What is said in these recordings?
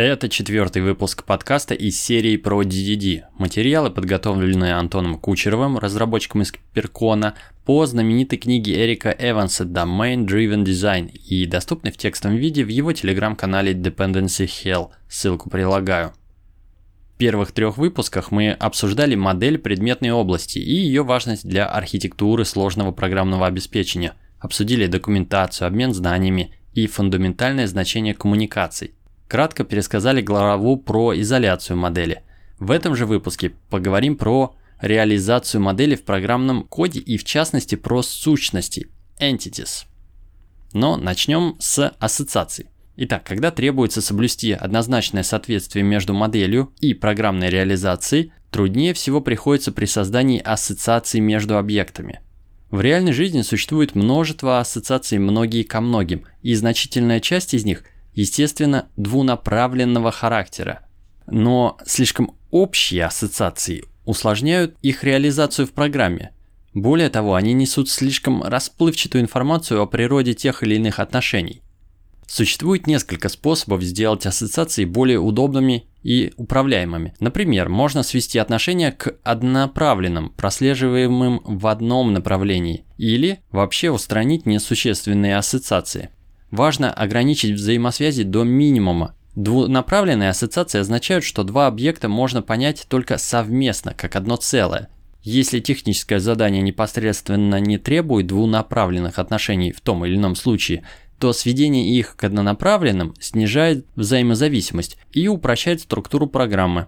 Это четвертый выпуск подкаста из серии про DDD. Материалы, подготовленные Антоном Кучеровым, разработчиком из Перкона, по знаменитой книге Эрика Эванса Domain Driven Design и доступны в текстовом виде в его телеграм-канале Dependency Hell, ссылку прилагаю. В первых трех выпусках мы обсуждали модель предметной области и ее важность для архитектуры сложного программного обеспечения, обсудили документацию, обмен знаниями и фундаментальное значение коммуникаций кратко пересказали главу про изоляцию модели. В этом же выпуске поговорим про реализацию модели в программном коде и в частности про сущности entities. Но начнем с ассоциаций. Итак, когда требуется соблюсти однозначное соответствие между моделью и программной реализацией, труднее всего приходится при создании ассоциаций между объектами. В реальной жизни существует множество ассоциаций многие ко многим, и значительная часть из них – естественно, двунаправленного характера. Но слишком общие ассоциации усложняют их реализацию в программе. Более того, они несут слишком расплывчатую информацию о природе тех или иных отношений. Существует несколько способов сделать ассоциации более удобными и управляемыми. Например, можно свести отношения к однонаправленным, прослеживаемым в одном направлении, или вообще устранить несущественные ассоциации. Важно ограничить взаимосвязи до минимума. Двунаправленные ассоциации означают, что два объекта можно понять только совместно, как одно целое. Если техническое задание непосредственно не требует двунаправленных отношений в том или ином случае, то сведение их к однонаправленным снижает взаимозависимость и упрощает структуру программы.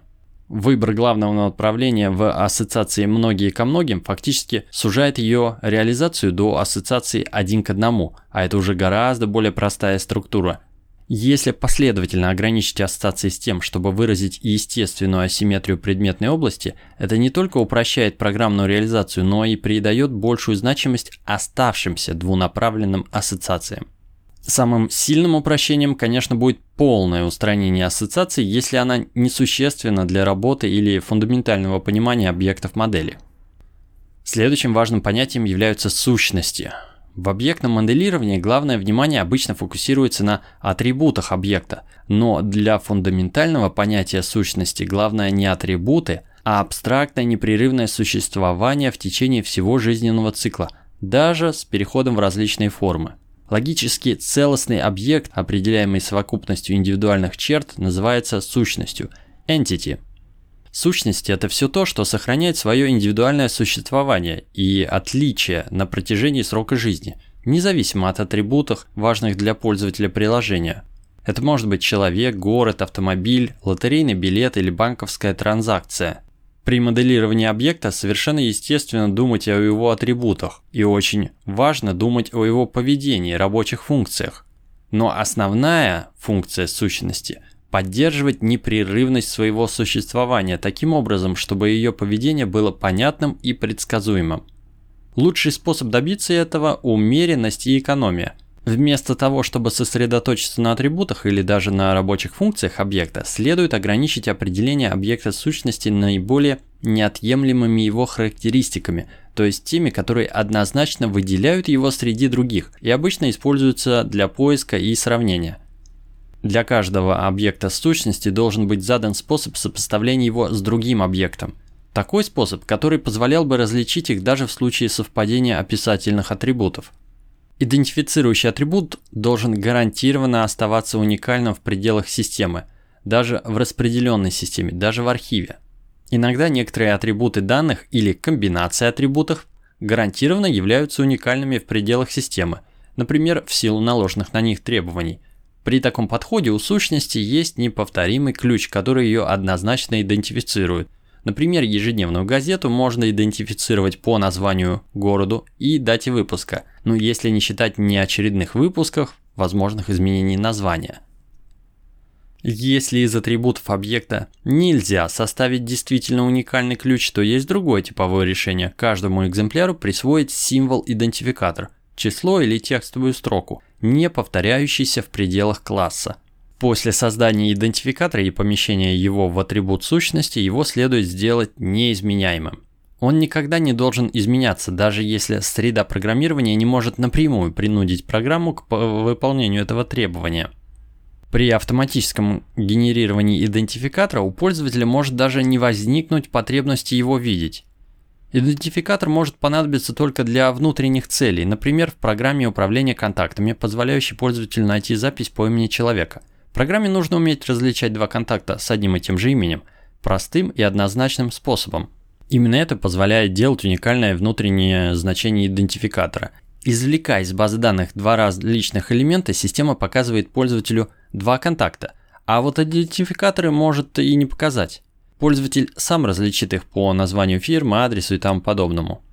Выбор главного направления в ассоциации многие ко многим фактически сужает ее реализацию до ассоциации один к одному, а это уже гораздо более простая структура. Если последовательно ограничить ассоциации с тем, чтобы выразить естественную асимметрию предметной области, это не только упрощает программную реализацию, но и придает большую значимость оставшимся двунаправленным ассоциациям. Самым сильным упрощением, конечно, будет полное устранение ассоциации, если она несущественна для работы или фундаментального понимания объектов модели. Следующим важным понятием являются сущности. В объектном моделировании главное внимание обычно фокусируется на атрибутах объекта, но для фундаментального понятия сущности главное не атрибуты, а абстрактное непрерывное существование в течение всего жизненного цикла, даже с переходом в различные формы. Логически целостный объект, определяемый совокупностью индивидуальных черт, называется сущностью – entity. Сущность – это все то, что сохраняет свое индивидуальное существование и отличие на протяжении срока жизни, независимо от атрибутов, важных для пользователя приложения. Это может быть человек, город, автомобиль, лотерейный билет или банковская транзакция. При моделировании объекта совершенно естественно думать о его атрибутах, и очень важно думать о его поведении, рабочих функциях. Но основная функция сущности – поддерживать непрерывность своего существования таким образом, чтобы ее поведение было понятным и предсказуемым. Лучший способ добиться этого – умеренность и экономия – Вместо того, чтобы сосредоточиться на атрибутах или даже на рабочих функциях объекта, следует ограничить определение объекта сущности наиболее неотъемлемыми его характеристиками, то есть теми, которые однозначно выделяют его среди других и обычно используются для поиска и сравнения. Для каждого объекта сущности должен быть задан способ сопоставления его с другим объектом. Такой способ, который позволял бы различить их даже в случае совпадения описательных атрибутов. Идентифицирующий атрибут должен гарантированно оставаться уникальным в пределах системы, даже в распределенной системе, даже в архиве. Иногда некоторые атрибуты данных или комбинации атрибутов гарантированно являются уникальными в пределах системы, например, в силу наложенных на них требований. При таком подходе у сущности есть неповторимый ключ, который ее однозначно идентифицирует – Например, ежедневную газету можно идентифицировать по названию городу и дате выпуска, ну если не считать неочередных выпусков, возможных изменений названия. Если из атрибутов объекта нельзя составить действительно уникальный ключ, то есть другое типовое решение. Каждому экземпляру присвоить символ-идентификатор, число или текстовую строку, не повторяющийся в пределах класса. После создания идентификатора и помещения его в атрибут сущности, его следует сделать неизменяемым. Он никогда не должен изменяться, даже если среда программирования не может напрямую принудить программу к выполнению этого требования. При автоматическом генерировании идентификатора у пользователя может даже не возникнуть потребности его видеть. Идентификатор может понадобиться только для внутренних целей, например, в программе управления контактами, позволяющей пользователю найти запись по имени человека. Программе нужно уметь различать два контакта с одним и тем же именем, простым и однозначным способом. Именно это позволяет делать уникальное внутреннее значение идентификатора. Извлекая из базы данных два различных элемента, система показывает пользователю два контакта, а вот идентификаторы может и не показать. Пользователь сам различит их по названию фирмы, адресу и тому подобному.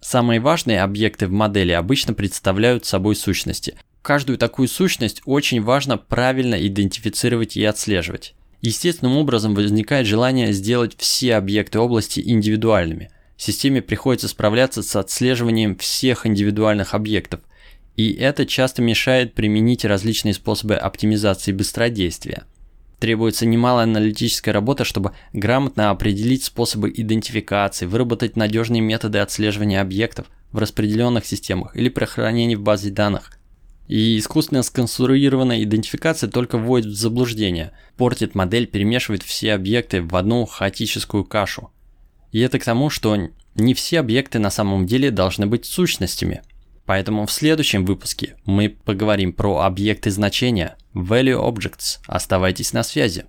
Самые важные объекты в модели обычно представляют собой сущности. Каждую такую сущность очень важно правильно идентифицировать и отслеживать. Естественным образом возникает желание сделать все объекты области индивидуальными. Системе приходится справляться с отслеживанием всех индивидуальных объектов, и это часто мешает применить различные способы оптимизации быстродействия. Требуется немалая аналитическая работа, чтобы грамотно определить способы идентификации, выработать надежные методы отслеживания объектов в распределенных системах или при хранении в базе данных. И искусственно сконструированная идентификация только вводит в заблуждение, портит модель, перемешивает все объекты в одну хаотическую кашу. И это к тому, что не все объекты на самом деле должны быть сущностями – Поэтому в следующем выпуске мы поговорим про объекты значения, Value Objects. Оставайтесь на связи.